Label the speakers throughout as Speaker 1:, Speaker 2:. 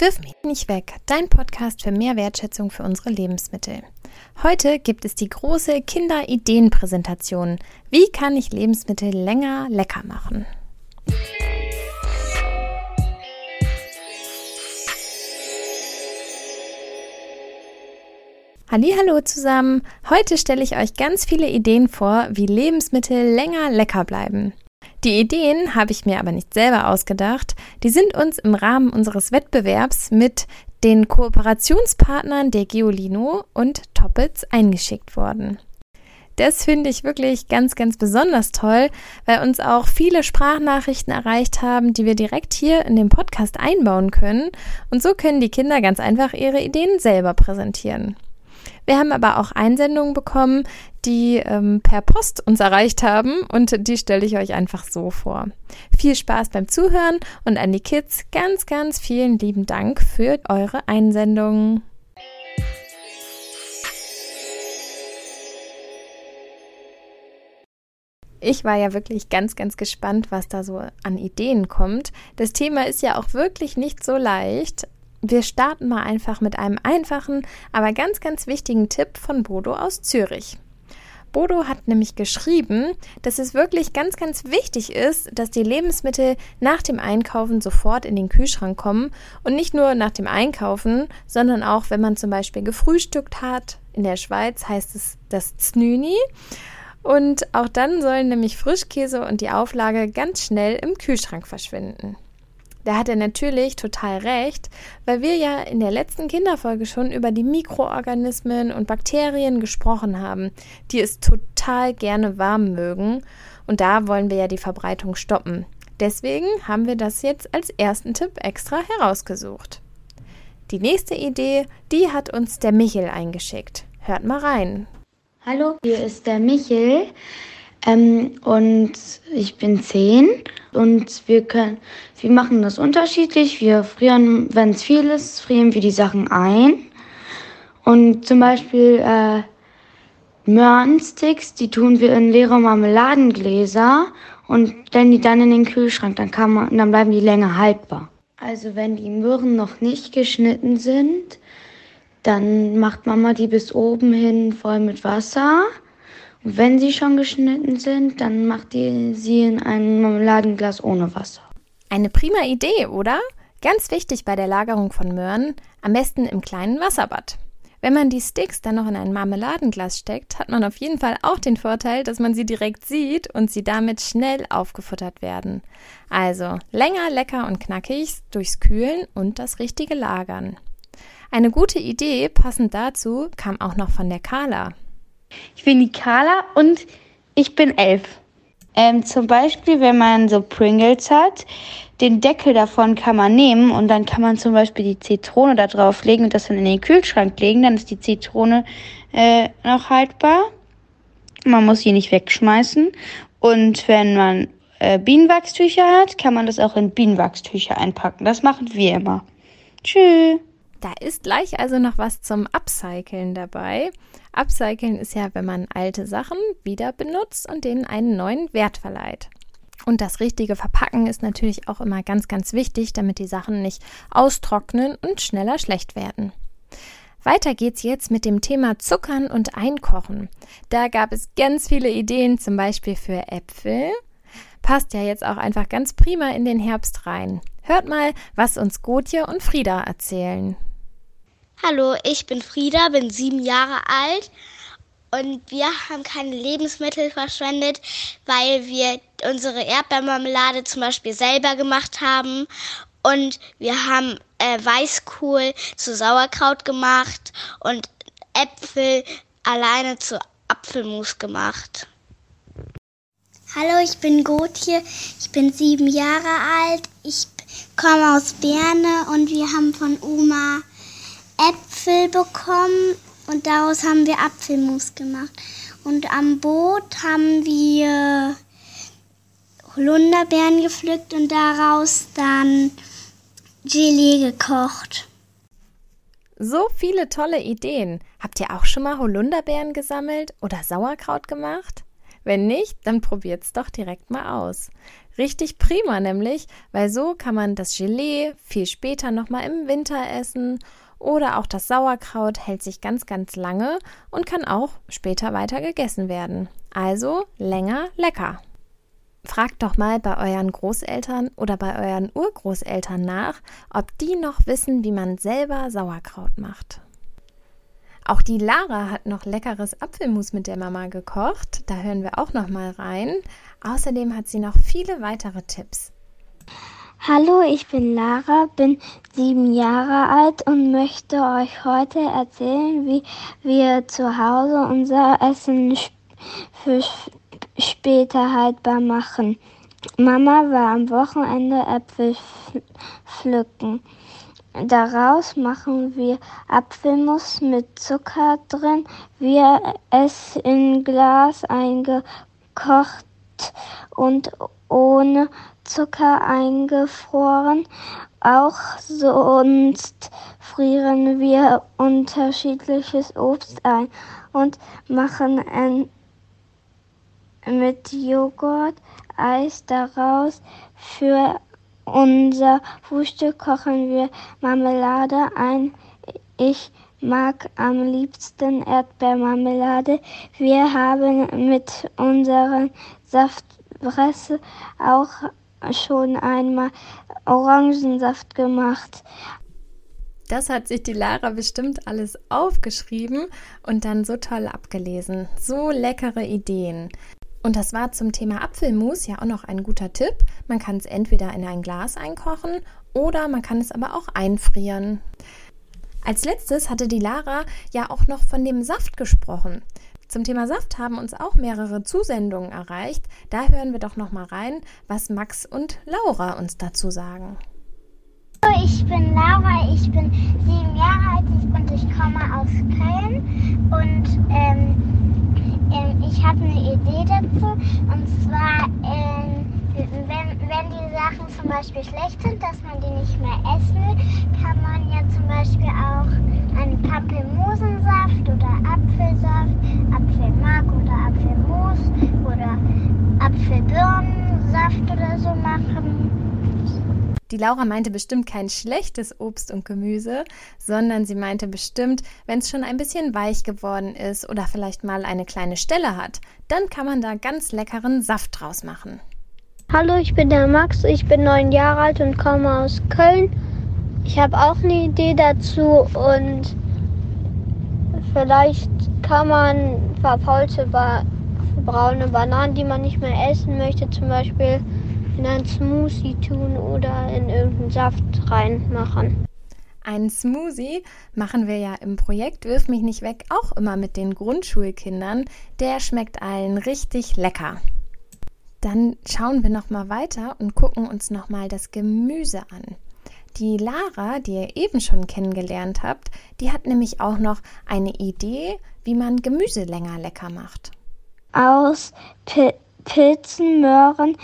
Speaker 1: Wirf mich nicht weg, dein Podcast für mehr Wertschätzung für unsere Lebensmittel. Heute gibt es die große Kinderideenpräsentation. Wie kann ich Lebensmittel länger lecker machen? Hallo zusammen. Heute stelle ich euch ganz viele Ideen vor, wie Lebensmittel länger lecker bleiben. Die Ideen habe ich mir aber nicht selber ausgedacht. Die sind uns im Rahmen unseres Wettbewerbs mit den Kooperationspartnern der Geolino und Toppets eingeschickt worden. Das finde ich wirklich ganz, ganz besonders toll, weil uns auch viele Sprachnachrichten erreicht haben, die wir direkt hier in den Podcast einbauen können. Und so können die Kinder ganz einfach ihre Ideen selber präsentieren. Wir haben aber auch Einsendungen bekommen, die ähm, per Post uns erreicht haben und die stelle ich euch einfach so vor. Viel Spaß beim Zuhören und an die Kids ganz, ganz vielen lieben Dank für eure Einsendungen. Ich war ja wirklich ganz, ganz gespannt, was da so an Ideen kommt. Das Thema ist ja auch wirklich nicht so leicht, wir starten mal einfach mit einem einfachen, aber ganz, ganz wichtigen Tipp von Bodo aus Zürich. Bodo hat nämlich geschrieben, dass es wirklich ganz, ganz wichtig ist, dass die Lebensmittel nach dem Einkaufen sofort in den Kühlschrank kommen und nicht nur nach dem Einkaufen, sondern auch, wenn man zum Beispiel gefrühstückt hat. In der Schweiz heißt es das Znüni. Und auch dann sollen nämlich Frischkäse und die Auflage ganz schnell im Kühlschrank verschwinden. Da hat er natürlich total recht, weil wir ja in der letzten Kinderfolge schon über die Mikroorganismen und Bakterien gesprochen haben, die es total gerne warm mögen. Und da wollen wir ja die Verbreitung stoppen. Deswegen haben wir das jetzt als ersten Tipp extra herausgesucht. Die nächste Idee, die hat uns der Michel eingeschickt. Hört mal rein.
Speaker 2: Hallo, hier ist der Michel. Ähm, und ich bin zehn und wir können, wir machen das unterschiedlich. Wir frieren, wenn es viel ist, frieren wir die Sachen ein. Und zum Beispiel äh, Möhrensticks, die tun wir in leere Marmeladengläser und stellen die dann in den Kühlschrank. Dann kann man, dann bleiben die länger haltbar. Also wenn die Möhren noch nicht geschnitten sind, dann macht Mama die bis oben hin voll mit Wasser wenn sie schon geschnitten sind, dann macht ihr sie in ein Marmeladenglas ohne Wasser.
Speaker 1: Eine prima Idee, oder? Ganz wichtig bei der Lagerung von Möhren, am besten im kleinen Wasserbad. Wenn man die Sticks dann noch in ein Marmeladenglas steckt, hat man auf jeden Fall auch den Vorteil, dass man sie direkt sieht und sie damit schnell aufgefuttert werden. Also länger, lecker und knackig durchs Kühlen und das richtige Lagern. Eine gute Idee, passend dazu, kam auch noch von der Carla.
Speaker 2: Ich bin die Carla und ich bin elf. Ähm, zum Beispiel, wenn man so Pringles hat, den Deckel davon kann man nehmen und dann kann man zum Beispiel die Zitrone da drauf legen und das dann in den Kühlschrank legen. Dann ist die Zitrone äh, noch haltbar. Man muss sie nicht wegschmeißen. Und wenn man äh, Bienenwachstücher hat, kann man das auch in Bienenwachstücher einpacken. Das machen wir immer. Tschüss.
Speaker 1: Da ist gleich also noch was zum Upcyclen dabei. Upcyclen ist ja, wenn man alte Sachen wieder benutzt und denen einen neuen Wert verleiht. Und das richtige Verpacken ist natürlich auch immer ganz, ganz wichtig, damit die Sachen nicht austrocknen und schneller schlecht werden. Weiter geht's jetzt mit dem Thema Zuckern und Einkochen. Da gab es ganz viele Ideen, zum Beispiel für Äpfel. Passt ja jetzt auch einfach ganz prima in den Herbst rein. Hört mal, was uns Gotje und Frieda erzählen.
Speaker 3: Hallo, ich bin Frieda, bin sieben Jahre alt und wir haben keine Lebensmittel verschwendet, weil wir unsere Erdbeermarmelade zum Beispiel selber gemacht haben und wir haben äh, Weißkohl zu Sauerkraut gemacht und Äpfel alleine zu Apfelmus gemacht.
Speaker 4: Hallo, ich bin Gotje, ich bin sieben Jahre alt, ich komme aus Berne und wir haben von Oma Äpfel bekommen und daraus haben wir Apfelmus gemacht. Und am Boot haben wir Holunderbeeren gepflückt und daraus dann Gelee gekocht.
Speaker 1: So viele tolle Ideen. Habt ihr auch schon mal Holunderbeeren gesammelt oder Sauerkraut gemacht? Wenn nicht, dann probiert's doch direkt mal aus. Richtig prima nämlich, weil so kann man das Gelee viel später nochmal im Winter essen oder auch das Sauerkraut hält sich ganz, ganz lange und kann auch später weiter gegessen werden. Also länger lecker. Fragt doch mal bei euren Großeltern oder bei euren Urgroßeltern nach, ob die noch wissen, wie man selber Sauerkraut macht. Auch die Lara hat noch leckeres Apfelmus mit der Mama gekocht. Da hören wir auch noch mal rein. Außerdem hat sie noch viele weitere Tipps.
Speaker 4: Hallo, ich bin Lara, bin sieben Jahre alt und möchte euch heute erzählen, wie wir zu Hause unser Essen für später haltbar machen. Mama war am Wochenende Äpfel pflücken. Daraus machen wir Apfelmus mit Zucker drin. Wir es in Glas eingekocht und ohne Zucker eingefroren. Auch sonst frieren wir unterschiedliches Obst ein und machen mit Joghurt Eis daraus. Für unser Frühstück kochen wir Marmelade ein. Ich mag am liebsten Erdbeermarmelade. Wir haben mit unseren Saftpresse auch schon einmal Orangensaft gemacht.
Speaker 1: Das hat sich die Lara bestimmt alles aufgeschrieben und dann so toll abgelesen. So leckere Ideen. Und das war zum Thema Apfelmus ja auch noch ein guter Tipp. Man kann es entweder in ein Glas einkochen oder man kann es aber auch einfrieren. Als letztes hatte die Lara ja auch noch von dem Saft gesprochen. Zum Thema Saft haben uns auch mehrere Zusendungen erreicht. Da hören wir doch noch mal rein, was Max und Laura uns dazu sagen.
Speaker 4: Ich bin Laura, ich bin sieben Jahre alt und ich komme aus Köln und ähm, ähm, ich habe eine Idee dazu. Und zwar, ähm, wenn, wenn die Sachen zum Beispiel schlecht sind, dass man die nicht mehr essen will, kann man ja zum Beispiel auch einen Pampelmusensaft oder Apfelsaft, Apfelmark oder Apfelmus oder Apfelbirnensaft oder so machen.
Speaker 1: Die Laura meinte bestimmt kein schlechtes Obst und Gemüse, sondern sie meinte bestimmt, wenn es schon ein bisschen weich geworden ist oder vielleicht mal eine kleine Stelle hat, dann kann man da ganz leckeren Saft draus machen.
Speaker 5: Hallo, ich bin der Max, ich bin neun Jahre alt und komme aus Köln. Ich habe auch eine Idee dazu und vielleicht kann man verfaulte ba braune Bananen, die man nicht mehr essen möchte, zum Beispiel in einen Smoothie tun oder in irgendeinen Saft reinmachen.
Speaker 1: Einen Smoothie machen wir ja im Projekt Wirf mich nicht weg auch immer mit den Grundschulkindern. Der schmeckt allen richtig lecker. Dann schauen wir noch mal weiter und gucken uns noch mal das Gemüse an. Die Lara, die ihr eben schon kennengelernt habt, die hat nämlich auch noch eine Idee, wie man Gemüse länger lecker macht.
Speaker 4: Aus Pilzen, Möhren,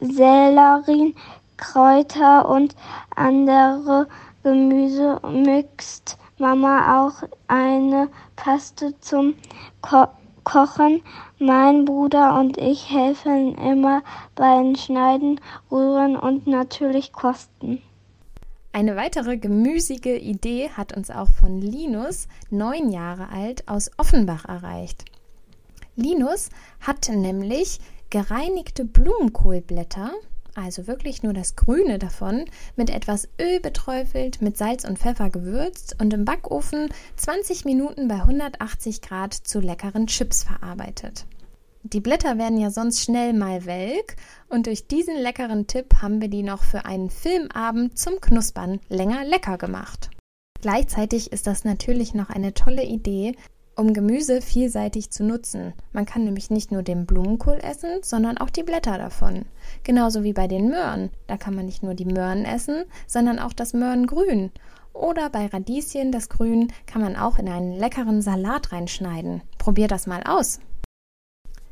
Speaker 4: Sellerie, Kräuter und andere Gemüse mixt Mama auch eine Paste zum Ko Kochen. Mein Bruder und ich helfen immer beim Schneiden, Rühren und natürlich Kosten.
Speaker 1: Eine weitere gemüsige Idee hat uns auch von Linus, neun Jahre alt, aus Offenbach erreicht. Linus hat nämlich gereinigte Blumenkohlblätter, also wirklich nur das Grüne davon, mit etwas Öl beträufelt, mit Salz und Pfeffer gewürzt und im Backofen 20 Minuten bei 180 Grad zu leckeren Chips verarbeitet. Die Blätter werden ja sonst schnell mal welk und durch diesen leckeren Tipp haben wir die noch für einen Filmabend zum Knuspern länger lecker gemacht. Gleichzeitig ist das natürlich noch eine tolle Idee, um Gemüse vielseitig zu nutzen. Man kann nämlich nicht nur den Blumenkohl essen, sondern auch die Blätter davon. Genauso wie bei den Möhren. Da kann man nicht nur die Möhren essen, sondern auch das Möhrengrün. Oder bei Radieschen, das Grün, kann man auch in einen leckeren Salat reinschneiden. Probier das mal aus.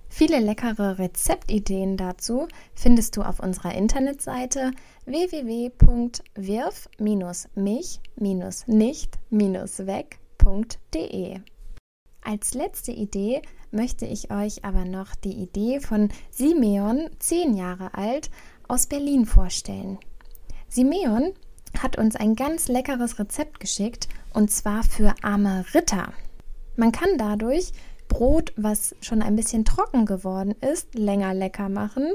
Speaker 1: Viele leckere Rezeptideen dazu findest du auf unserer Internetseite www.wirf-mich-nicht-weg.de. Als letzte Idee möchte ich euch aber noch die Idee von Simeon, zehn Jahre alt, aus Berlin vorstellen. Simeon hat uns ein ganz leckeres Rezept geschickt und zwar für arme Ritter. Man kann dadurch Brot, was schon ein bisschen trocken geworden ist, länger lecker machen.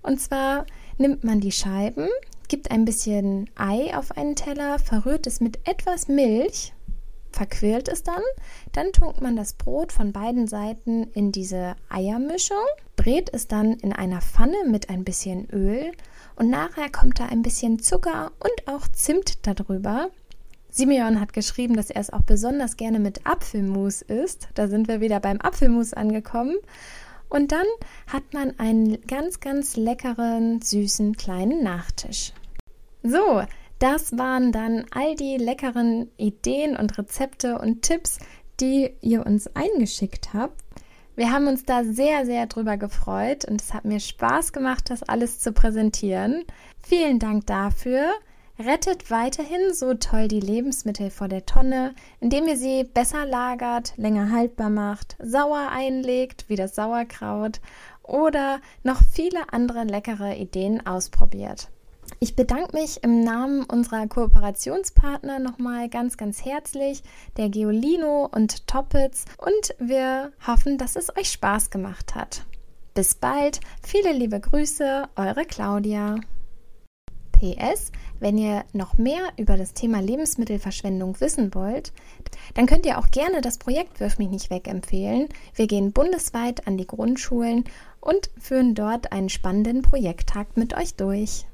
Speaker 1: Und zwar nimmt man die Scheiben, gibt ein bisschen Ei auf einen Teller, verrührt es mit etwas Milch, verquirlt es dann, dann tunkt man das Brot von beiden Seiten in diese Eiermischung, brät es dann in einer Pfanne mit ein bisschen Öl und nachher kommt da ein bisschen Zucker und auch Zimt darüber. Simeon hat geschrieben, dass er es auch besonders gerne mit Apfelmus isst. Da sind wir wieder beim Apfelmus angekommen. Und dann hat man einen ganz, ganz leckeren, süßen kleinen Nachtisch. So, das waren dann all die leckeren Ideen und Rezepte und Tipps, die ihr uns eingeschickt habt. Wir haben uns da sehr, sehr drüber gefreut und es hat mir Spaß gemacht, das alles zu präsentieren. Vielen Dank dafür. Rettet weiterhin so toll die Lebensmittel vor der Tonne, indem ihr sie besser lagert, länger haltbar macht, sauer einlegt, wie das Sauerkraut oder noch viele andere leckere Ideen ausprobiert. Ich bedanke mich im Namen unserer Kooperationspartner nochmal ganz, ganz herzlich, der Geolino und Toppitz und wir hoffen, dass es euch Spaß gemacht hat. Bis bald, viele liebe Grüße, eure Claudia. PS, wenn ihr noch mehr über das Thema Lebensmittelverschwendung wissen wollt, dann könnt ihr auch gerne das Projekt Wirf mich nicht weg empfehlen. Wir gehen bundesweit an die Grundschulen und führen dort einen spannenden Projekttag mit euch durch.